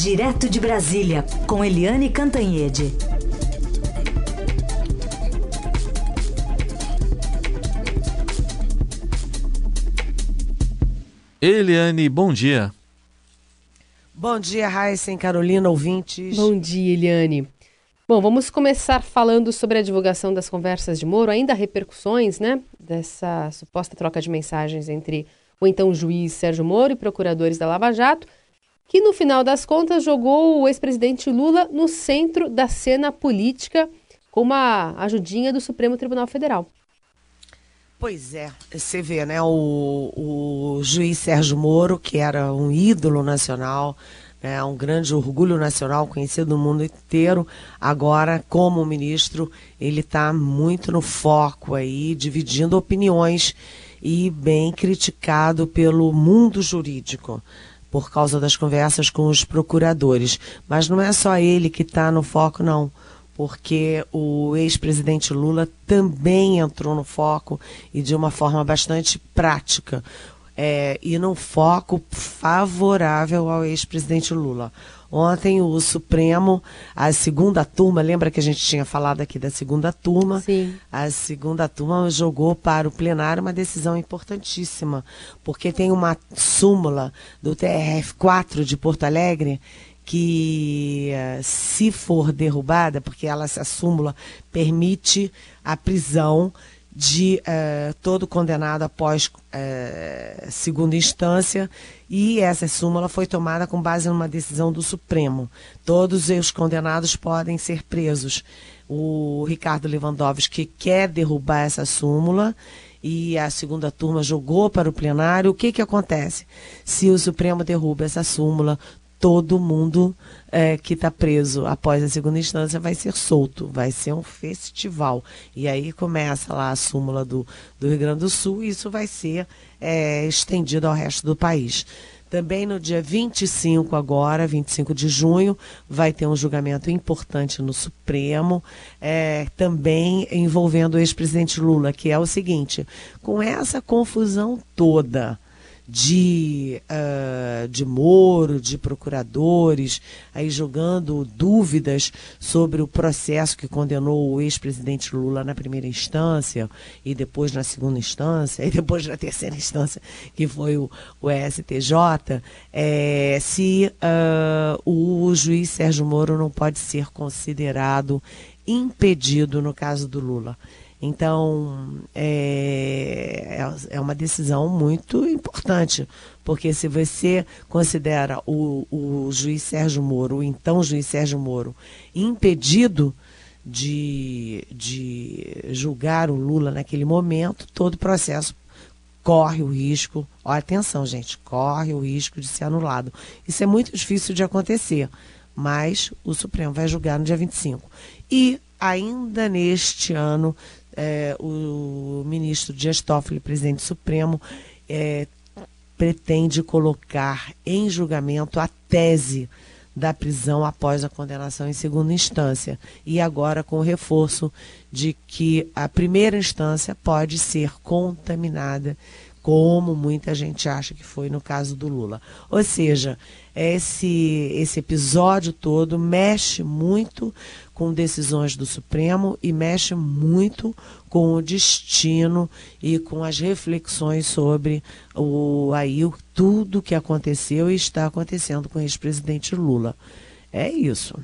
Direto de Brasília, com Eliane Cantanhede. Eliane, bom dia. Bom dia, Raíssa Carolina, ouvintes. Bom dia, Eliane. Bom, vamos começar falando sobre a divulgação das conversas de Moro, ainda repercussões, né, dessa suposta troca de mensagens entre o então juiz Sérgio Moro e procuradores da Lava Jato, que no final das contas jogou o ex-presidente Lula no centro da cena política com uma ajudinha do Supremo Tribunal Federal. Pois é, você vê, né, o, o juiz Sérgio Moro, que era um ídolo nacional, né, um grande orgulho nacional, conhecido no mundo inteiro, agora, como ministro, ele está muito no foco aí, dividindo opiniões e bem criticado pelo mundo jurídico por causa das conversas com os procuradores. Mas não é só ele que está no foco, não, porque o ex-presidente Lula também entrou no foco e de uma forma bastante prática. É, e num foco favorável ao ex-presidente Lula. Ontem o Supremo, a segunda turma, lembra que a gente tinha falado aqui da segunda turma? Sim. A segunda turma jogou para o plenário uma decisão importantíssima, porque tem uma súmula do TRF4 de Porto Alegre que, eh, se for derrubada, porque ela, essa súmula permite a prisão de uh, todo condenado após uh, segunda instância e essa súmula foi tomada com base numa decisão do Supremo. Todos os condenados podem ser presos. O Ricardo Lewandowski quer derrubar essa súmula e a segunda turma jogou para o plenário. O que, que acontece? Se o Supremo derruba essa súmula, todo mundo é, que está preso após a segunda instância vai ser solto, vai ser um festival. E aí começa lá a súmula do, do Rio Grande do Sul e isso vai ser é, estendido ao resto do país. Também no dia 25 agora, 25 de junho, vai ter um julgamento importante no Supremo, é, também envolvendo o ex-presidente Lula, que é o seguinte, com essa confusão toda, de, uh, de Moro, de procuradores, aí jogando dúvidas sobre o processo que condenou o ex-presidente Lula na primeira instância, e depois na segunda instância, e depois na terceira instância, que foi o, o STJ, é, se uh, o juiz Sérgio Moro não pode ser considerado impedido no caso do Lula. Então, é, é, é uma decisão muito importante, porque se você considera o, o juiz Sérgio Moro, o então juiz Sérgio Moro, impedido de, de julgar o Lula naquele momento, todo o processo corre o risco, ó, atenção gente, corre o risco de ser anulado. Isso é muito difícil de acontecer, mas o Supremo vai julgar no dia 25. E ainda neste ano é, o ministro Dias Toffoli, presidente supremo, é, pretende colocar em julgamento a tese da prisão após a condenação em segunda instância. E agora com o reforço de que a primeira instância pode ser contaminada, como muita gente acha que foi no caso do Lula. Ou seja, esse, esse episódio todo mexe muito com decisões do Supremo e mexe muito com o destino e com as reflexões sobre o aí tudo que aconteceu e está acontecendo com o ex-presidente Lula. É isso.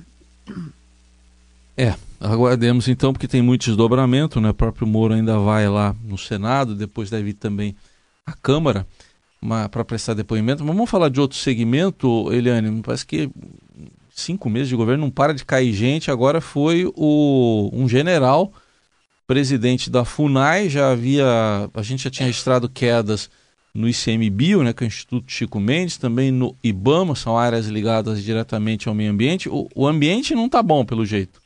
É, aguardemos então, porque tem muito desdobramento, né? O próprio Moro ainda vai lá no Senado, depois deve ir também à Câmara para prestar depoimento. Mas vamos falar de outro segmento, Eliane. Parece que cinco meses de governo, não para de cair gente. Agora foi o, um general, presidente da FUNAI, já havia. A gente já tinha registrado quedas no ICMBio, né, que é o Instituto Chico Mendes, também no IBAMA, são áreas ligadas diretamente ao meio ambiente. O, o ambiente não está bom, pelo jeito.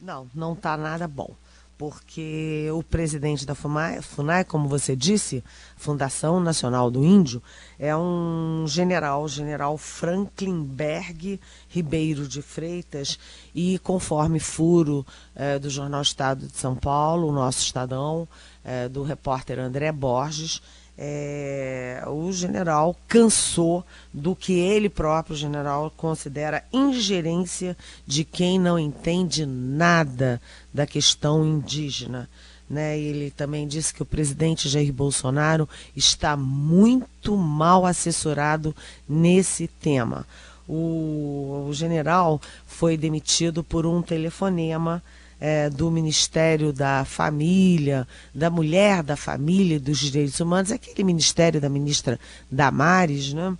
Não, não está nada bom porque o presidente da FUNAI, como você disse, Fundação Nacional do Índio, é um general, general Franklin Berg Ribeiro de Freitas, e conforme furo eh, do Jornal Estado de São Paulo, o nosso Estadão, eh, do repórter André Borges, é, o general cansou do que ele próprio, general, considera ingerência de quem não entende nada da questão indígena. Né? Ele também disse que o presidente Jair Bolsonaro está muito mal assessorado nesse tema. O, o general foi demitido por um telefonema é, do Ministério da Família, da Mulher, da Família e dos Direitos Humanos, aquele ministério da ministra Damares, né?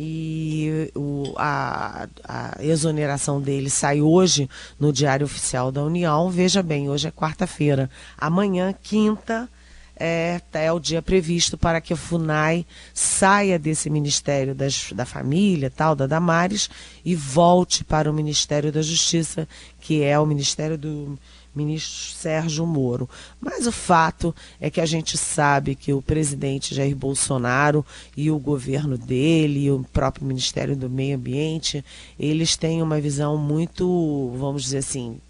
E o, a, a, exoneração dele sai hoje no Diário Oficial da União. Veja bem, hoje é quarta-feira. Amanhã, quinta, é, é o dia previsto para que a FUNAI saia desse Ministério das, da Família, tal, da Damares, e volte para o Ministério da Justiça, que é o Ministério do ministro Sérgio Moro. Mas o fato é que a gente sabe que o presidente Jair Bolsonaro e o governo dele, e o próprio Ministério do Meio Ambiente, eles têm uma visão muito, vamos dizer assim,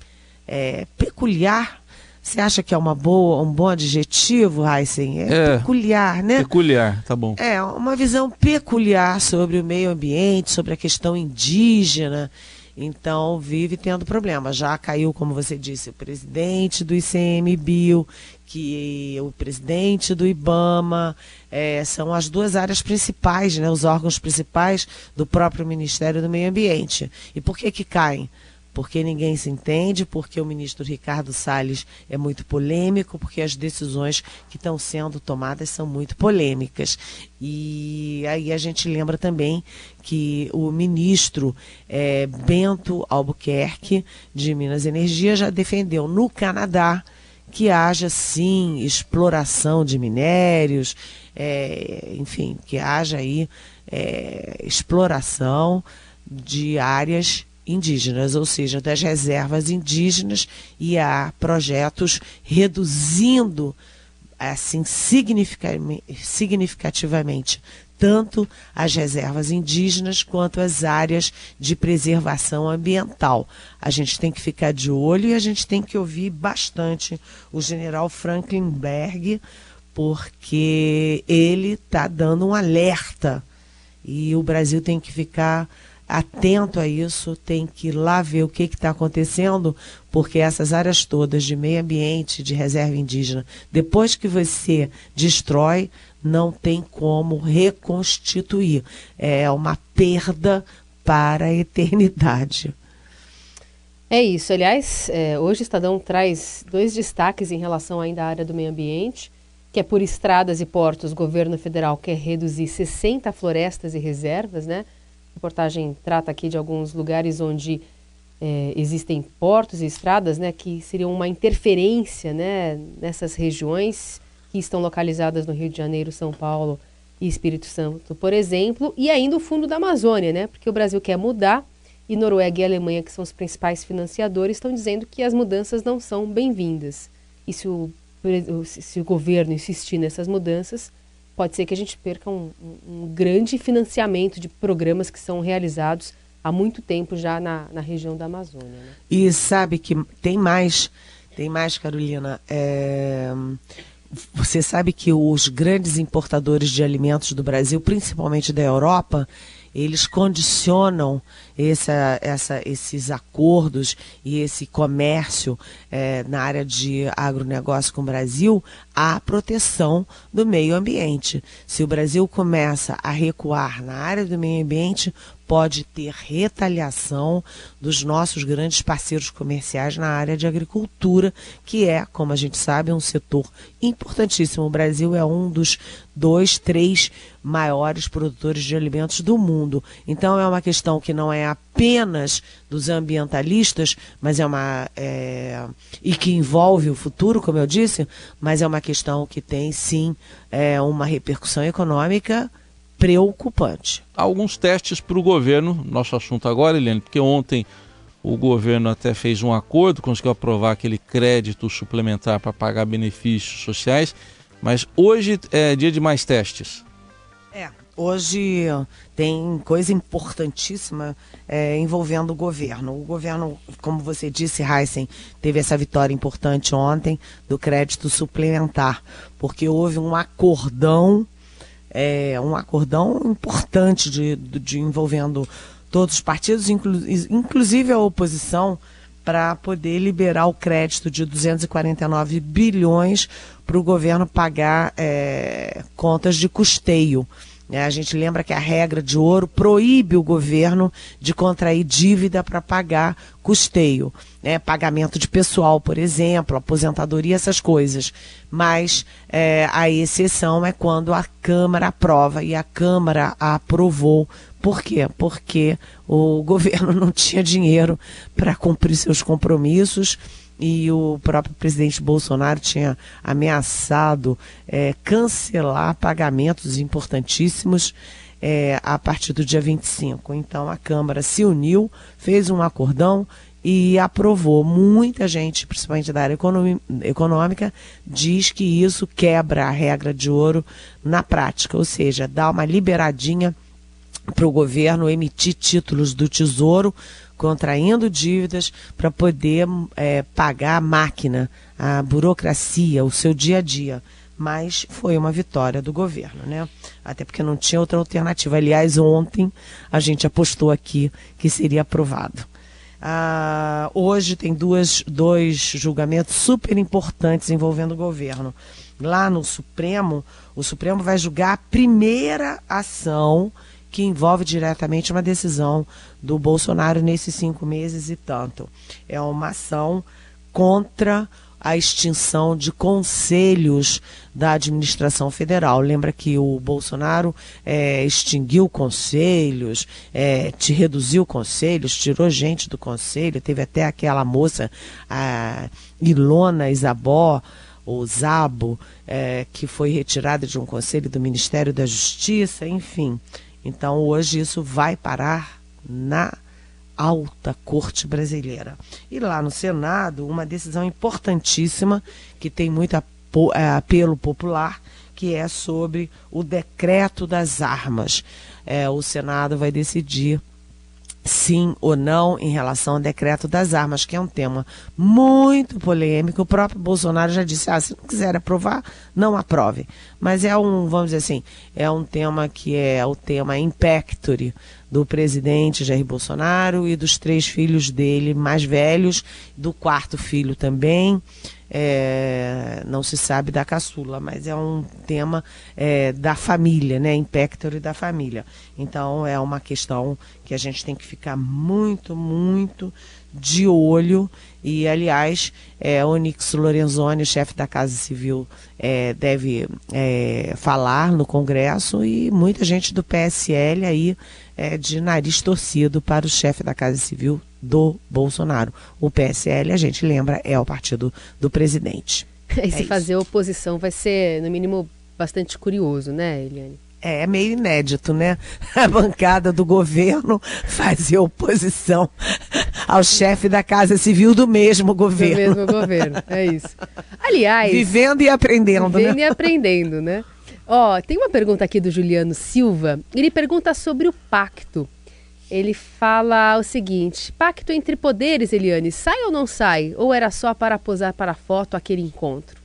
é, peculiar você acha que é uma boa, um bom adjetivo, Heisen? É, é, peculiar, né? Peculiar, tá bom. É, uma visão peculiar sobre o meio ambiente, sobre a questão indígena. Então, vive tendo problema. Já caiu, como você disse, o presidente do ICMBio, que o presidente do IBAMA, é, são as duas áreas principais, né, os órgãos principais do próprio Ministério do Meio Ambiente. E por que que caem? Porque ninguém se entende, porque o ministro Ricardo Salles é muito polêmico, porque as decisões que estão sendo tomadas são muito polêmicas. E aí a gente lembra também que o ministro é, Bento Albuquerque, de Minas Energia, já defendeu no Canadá que haja sim exploração de minérios, é, enfim, que haja aí é, exploração de áreas indígenas, ou seja, das reservas indígenas, e há projetos reduzindo assim significativamente tanto as reservas indígenas quanto as áreas de preservação ambiental. A gente tem que ficar de olho e a gente tem que ouvir bastante o general Franklin Berg, porque ele está dando um alerta e o Brasil tem que ficar atento a isso, tem que ir lá ver o que está acontecendo, porque essas áreas todas de meio ambiente, de reserva indígena, depois que você destrói, não tem como reconstituir. É uma perda para a eternidade. É isso. Aliás, é, hoje o Estadão traz dois destaques em relação ainda à área do meio ambiente, que é por estradas e portos, o governo federal quer reduzir 60 florestas e reservas, né? Reportagem trata aqui de alguns lugares onde é, existem portos e estradas, né, que seriam uma interferência, né, nessas regiões que estão localizadas no Rio de Janeiro, São Paulo e Espírito Santo, por exemplo, e ainda o fundo da Amazônia, né, porque o Brasil quer mudar e Noruega e Alemanha, que são os principais financiadores, estão dizendo que as mudanças não são bem-vindas. E se o, se o governo insistir nessas mudanças, pode ser que a gente perca um, um, grande financiamento de programas que são realizados há muito tempo já na, na região da Amazônia. Né? E sabe que tem mais, tem mais, Carolina. É... Você sabe que os grandes importadores de alimentos do Brasil, principalmente da Europa, eles condicionam essa, essa, esses acordos e esse comércio é, na área de agronegócio com o Brasil à proteção do meio ambiente. Se o Brasil começa a recuar na área do meio ambiente, pode ter retaliação dos nossos grandes parceiros comerciais na área de agricultura, que é, como a gente sabe, um setor importantíssimo. O Brasil é um dos dois, três maiores produtores de alimentos do mundo. Então é uma questão que não é apenas dos ambientalistas, mas é uma é, e que envolve o futuro, como eu disse, mas é uma questão que tem sim é, uma repercussão econômica preocupante. Alguns testes para o governo, nosso assunto agora, Eliane, porque ontem o governo até fez um acordo, conseguiu aprovar aquele crédito suplementar para pagar benefícios sociais, mas hoje é dia de mais testes. É, hoje tem coisa importantíssima é, envolvendo o governo. O governo, como você disse, Heisen, teve essa vitória importante ontem do crédito suplementar, porque houve um acordão é, um acordão importante de, de envolvendo todos os partidos, inclu, inclusive a oposição, para poder liberar o crédito de 249 bilhões para o governo pagar é, contas de custeio. É, a gente lembra que a regra de ouro proíbe o governo de contrair dívida para pagar custeio, né? pagamento de pessoal, por exemplo, aposentadoria, essas coisas. Mas é, a exceção é quando a Câmara aprova e a Câmara aprovou. Por quê? Porque o governo não tinha dinheiro para cumprir seus compromissos e o próprio presidente Bolsonaro tinha ameaçado é, cancelar pagamentos importantíssimos é, a partir do dia 25. Então a Câmara se uniu, fez um acordão e aprovou. Muita gente, principalmente da área econômica, diz que isso quebra a regra de ouro na prática, ou seja, dá uma liberadinha para o governo emitir títulos do Tesouro contraindo dívidas para poder é, pagar a máquina, a burocracia, o seu dia a dia. Mas foi uma vitória do governo, né? Até porque não tinha outra alternativa. Aliás, ontem a gente apostou aqui que seria aprovado. Ah, hoje tem duas, dois julgamentos super importantes envolvendo o governo. Lá no Supremo, o Supremo vai julgar a primeira ação que envolve diretamente uma decisão do Bolsonaro nesses cinco meses e tanto. É uma ação contra a extinção de conselhos da administração federal. Lembra que o Bolsonaro é, extinguiu conselhos, é, te reduziu conselhos, tirou gente do conselho, teve até aquela moça, a Ilona Isabó, ou Zabo, é, que foi retirada de um conselho do Ministério da Justiça, enfim. Então hoje isso vai parar na alta corte brasileira. E lá no Senado, uma decisão importantíssima que tem muito é, apelo popular, que é sobre o decreto das armas. É, o Senado vai decidir sim ou não em relação ao decreto das armas, que é um tema muito polêmico. O próprio Bolsonaro já disse: ah, se não quiser aprovar, não aprove. Mas é um, vamos dizer assim, é um tema que é o tema impactory do presidente Jair Bolsonaro e dos três filhos dele mais velhos, do quarto filho também. É, não se sabe da caçula, mas é um tema é, da família, né? Impactor da família. Então é uma questão que a gente tem que ficar muito, muito de olho. E, aliás, é, Onyx Lorenzoni, chefe da Casa Civil, é, deve é, falar no Congresso e muita gente do PSL aí é, de nariz torcido para o chefe da Casa Civil do Bolsonaro. O PSL, a gente lembra, é o partido do presidente. E se é fazer oposição vai ser, no mínimo, bastante curioso, né, Eliane? É, é meio inédito, né? A bancada do governo fazer oposição ao chefe da Casa Civil do mesmo governo. Do mesmo governo, é isso. Aliás. Vivendo e aprendendo, vivendo né? Vivendo e aprendendo, né? Ó, tem uma pergunta aqui do Juliano Silva. Ele pergunta sobre o pacto. Ele fala o seguinte: pacto entre poderes, Eliane, sai ou não sai? Ou era só para posar para a foto aquele encontro?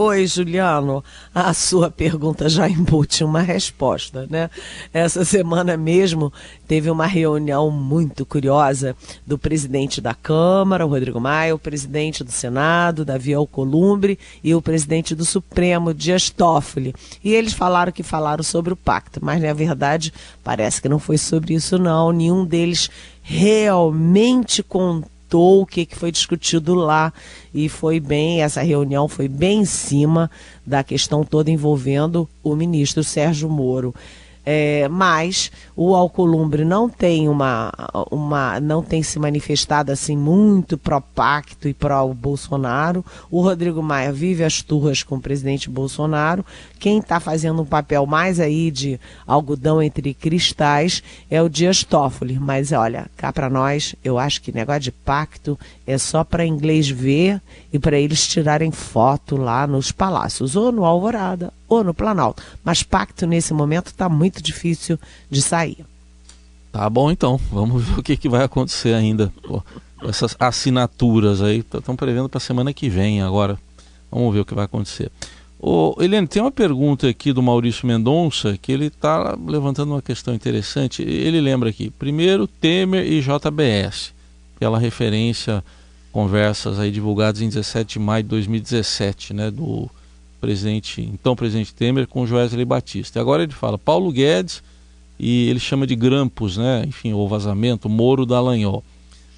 Oi, Juliano. A sua pergunta já embute uma resposta, né? Essa semana mesmo teve uma reunião muito curiosa do presidente da Câmara, Rodrigo Maia, o presidente do Senado, Davi Alcolumbre, e o presidente do Supremo, Dias Toffoli. E eles falaram que falaram sobre o pacto, mas na verdade parece que não foi sobre isso não. Nenhum deles realmente contou o que, que foi discutido lá e foi bem, essa reunião foi bem em cima da questão toda envolvendo o ministro Sérgio Moro. É, mas o Alcolumbre não tem uma, uma não tem se manifestado assim muito pró-pacto e pró-Bolsonaro. O Rodrigo Maia vive as turras com o presidente Bolsonaro. Quem está fazendo um papel mais aí de algodão entre cristais é o Dias Toffoli. Mas olha, cá para nós, eu acho que negócio de pacto é só para inglês ver e para eles tirarem foto lá nos palácios, ou no Alvorada, ou no Planalto. Mas pacto nesse momento está muito difícil de sair. Tá bom então, vamos ver o que, que vai acontecer ainda. Pô, essas assinaturas aí estão prevendo para a semana que vem agora. Vamos ver o que vai acontecer. Ô, Helene, tem uma pergunta aqui do Maurício Mendonça que ele está levantando uma questão interessante. Ele lembra aqui, primeiro Temer e JBS, pela referência, conversas aí divulgadas em 17 de maio de 2017, né, do presidente, então presidente Temer com Joesley Batista. Agora ele fala Paulo Guedes e ele chama de grampos, né, enfim, o vazamento, Moro da Lanhol.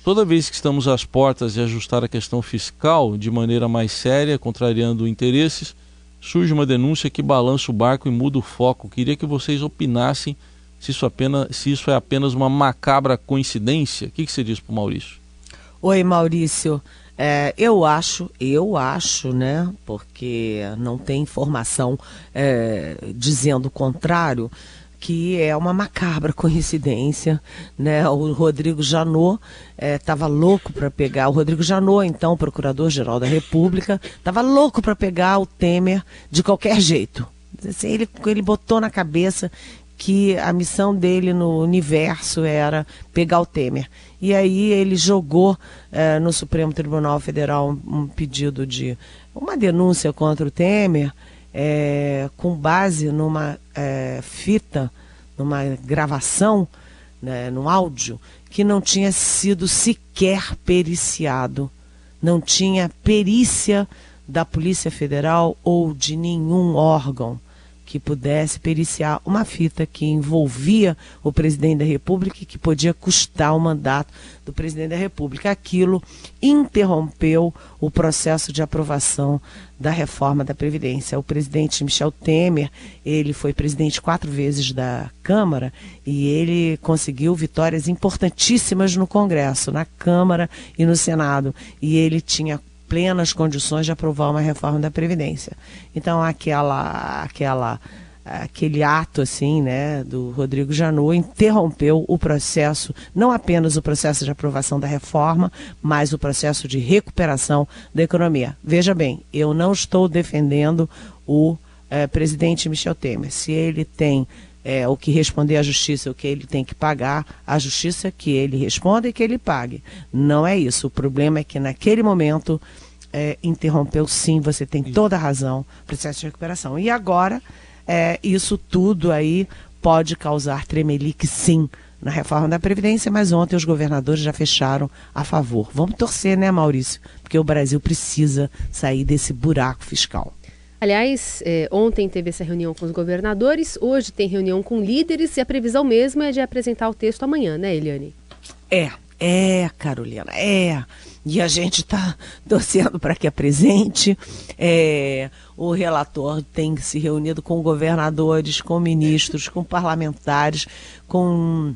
Toda vez que estamos às portas de ajustar a questão fiscal de maneira mais séria, contrariando interesses, surge uma denúncia que balança o barco e muda o foco. Queria que vocês opinassem se isso, apenas, se isso é apenas uma macabra coincidência. O que, que você diz para o Maurício? Oi, Maurício. É, eu acho, eu acho, né, porque não tem informação é, dizendo o contrário, que é uma macabra coincidência, né? O Rodrigo Janot estava é, louco para pegar o Rodrigo Janot, então procurador-geral da República, estava louco para pegar o Temer de qualquer jeito. Assim, ele, ele botou na cabeça que a missão dele no universo era pegar o Temer. E aí ele jogou é, no Supremo Tribunal Federal um, um pedido de uma denúncia contra o Temer é, com base numa é, fita, numa gravação, né, num áudio, que não tinha sido sequer periciado. Não tinha perícia da Polícia Federal ou de nenhum órgão que pudesse periciar uma fita que envolvia o presidente da República e que podia custar o mandato do presidente da República. Aquilo interrompeu o processo de aprovação da reforma da Previdência. O presidente Michel Temer, ele foi presidente quatro vezes da Câmara e ele conseguiu vitórias importantíssimas no Congresso, na Câmara e no Senado. E ele tinha plenas condições de aprovar uma reforma da Previdência. Então, aquela, aquela, aquele ato assim, né, do Rodrigo Janot interrompeu o processo, não apenas o processo de aprovação da reforma, mas o processo de recuperação da economia. Veja bem, eu não estou defendendo o eh, presidente Michel Temer. Se ele tem é, o que responder à justiça, o que ele tem que pagar, a justiça que ele responda e que ele pague. Não é isso. O problema é que naquele momento é, interrompeu sim, você tem toda a razão, processo de recuperação. E agora, é, isso tudo aí pode causar tremelique sim na reforma da Previdência, mas ontem os governadores já fecharam a favor. Vamos torcer, né, Maurício? Porque o Brasil precisa sair desse buraco fiscal. Aliás, é, ontem teve essa reunião com os governadores, hoje tem reunião com líderes e a previsão mesmo é de apresentar o texto amanhã, né, Eliane? É, é, Carolina, é. E a gente está torcendo para que apresente. É, o relator tem se reunido com governadores, com ministros, com parlamentares, com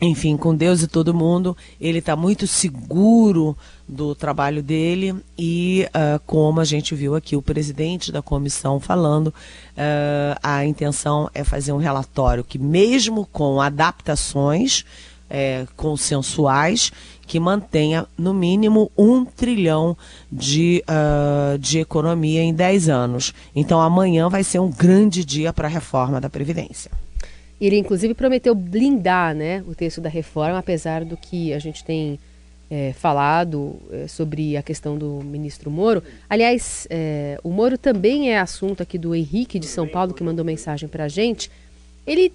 enfim, com Deus e todo mundo, ele está muito seguro do trabalho dele e, uh, como a gente viu aqui o presidente da comissão falando, uh, a intenção é fazer um relatório que, mesmo com adaptações é, consensuais, que mantenha no mínimo um trilhão de, uh, de economia em 10 anos. Então, amanhã vai ser um grande dia para a reforma da Previdência. Ele, inclusive, prometeu blindar né, o texto da reforma, apesar do que a gente tem é, falado é, sobre a questão do ministro Moro. Aliás, é, o Moro também é assunto aqui do Henrique de São Paulo, que mandou mensagem para a gente. Ele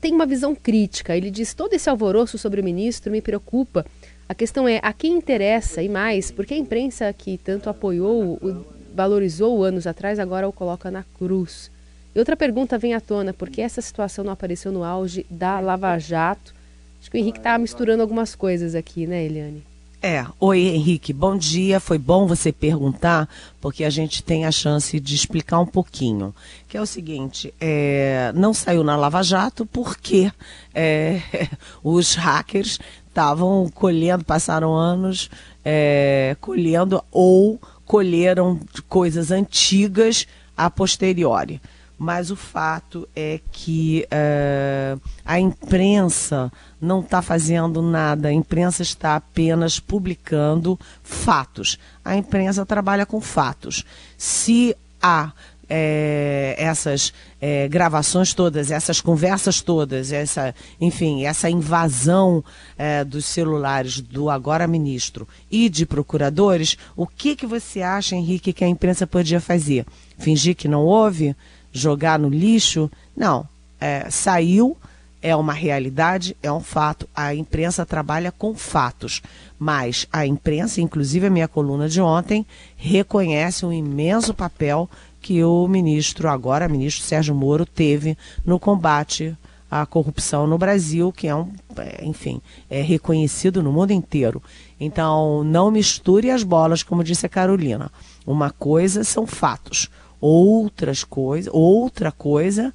tem uma visão crítica. Ele diz: todo esse alvoroço sobre o ministro me preocupa. A questão é a quem interessa e mais, porque a imprensa que tanto apoiou, o, valorizou anos atrás, agora o coloca na cruz. E outra pergunta vem à tona, por que essa situação não apareceu no auge da Lava Jato? Acho que o Henrique está misturando algumas coisas aqui, né, Eliane? É, oi Henrique, bom dia. Foi bom você perguntar, porque a gente tem a chance de explicar um pouquinho. Que é o seguinte: é, não saiu na Lava Jato porque é, os hackers estavam colhendo, passaram anos é, colhendo ou colheram coisas antigas a posteriori mas o fato é que uh, a imprensa não está fazendo nada, a imprensa está apenas publicando fatos. A imprensa trabalha com fatos. Se há é, essas é, gravações todas, essas conversas todas, essa, enfim, essa invasão é, dos celulares do agora ministro e de procuradores, o que, que você acha, Henrique, que a imprensa podia fazer? fingir que não houve, jogar no lixo. Não, é, saiu, é uma realidade, é um fato. A imprensa trabalha com fatos, mas a imprensa, inclusive a minha coluna de ontem, reconhece um imenso papel que o ministro, agora ministro Sérgio Moro, teve no combate à corrupção no Brasil, que é um, é, enfim, é reconhecido no mundo inteiro. Então, não misture as bolas, como disse a Carolina. Uma coisa são fatos, outras coisas, outra coisa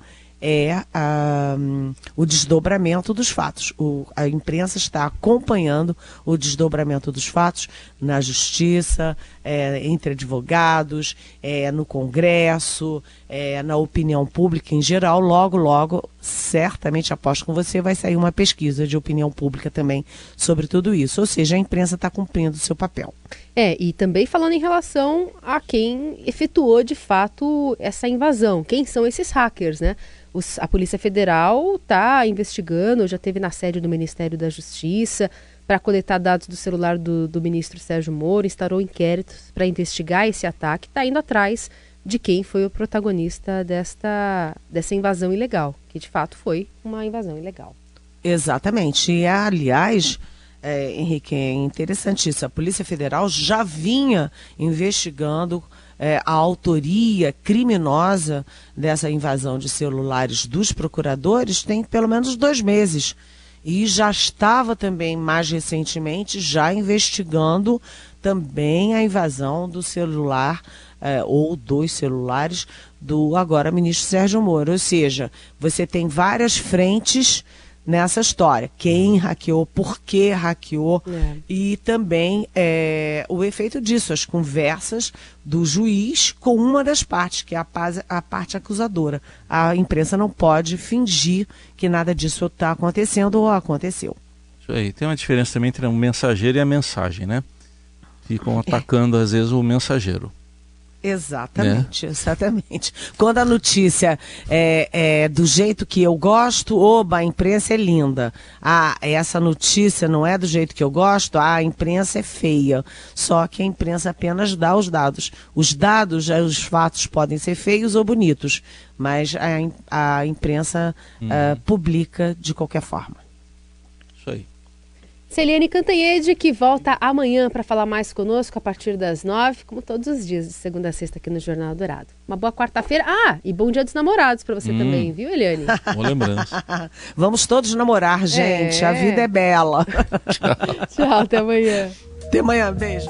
é a, o desdobramento dos fatos. O, a imprensa está acompanhando o desdobramento dos fatos na justiça, é, entre advogados, é, no Congresso, é, na opinião pública em geral. Logo, logo, certamente aposto com você, vai sair uma pesquisa de opinião pública também sobre tudo isso. Ou seja, a imprensa está cumprindo o seu papel. É, e também falando em relação a quem efetuou de fato essa invasão. Quem são esses hackers, né? Os, a Polícia Federal está investigando, já teve na sede do Ministério da Justiça para coletar dados do celular do, do ministro Sérgio Moro, instaurou inquéritos para investigar esse ataque, está indo atrás de quem foi o protagonista desta, dessa invasão ilegal, que de fato foi uma invasão ilegal. Exatamente. E, aliás, é, Henrique, é interessantíssimo. A Polícia Federal já vinha investigando é, a autoria criminosa dessa invasão de celulares dos procuradores tem pelo menos dois meses. E já estava também, mais recentemente, já investigando também a invasão do celular é, ou dos celulares do agora ministro Sérgio Moro. Ou seja, você tem várias frentes nessa história. Quem hackeou, por que hackeou é. e também é, o efeito disso, as conversas do juiz com uma das partes, que é a, a parte acusadora. A imprensa não pode fingir que nada disso está acontecendo ou aconteceu. Isso aí. Tem uma diferença também entre o mensageiro e a mensagem, né? Ficam atacando às vezes o mensageiro. Exatamente, né? exatamente. Quando a notícia é, é, do jeito que eu gosto, oba, a imprensa é linda. Ah, essa notícia não é do jeito que eu gosto, ah, a imprensa é feia. Só que a imprensa apenas dá os dados. Os dados, eh, os fatos podem ser feios ou bonitos, mas a, a imprensa hum. uh, publica de qualquer forma. Celiane Cantanhede, que volta amanhã para falar mais conosco a partir das nove, como todos os dias, de segunda a sexta aqui no Jornal Dourado. Uma boa quarta-feira. Ah, e bom dia dos namorados para você hum. também, viu, Eliane? Boa lembrança. Vamos todos namorar, gente. É. A vida é bela. Tchau. Tchau, até amanhã. Até amanhã, beijo.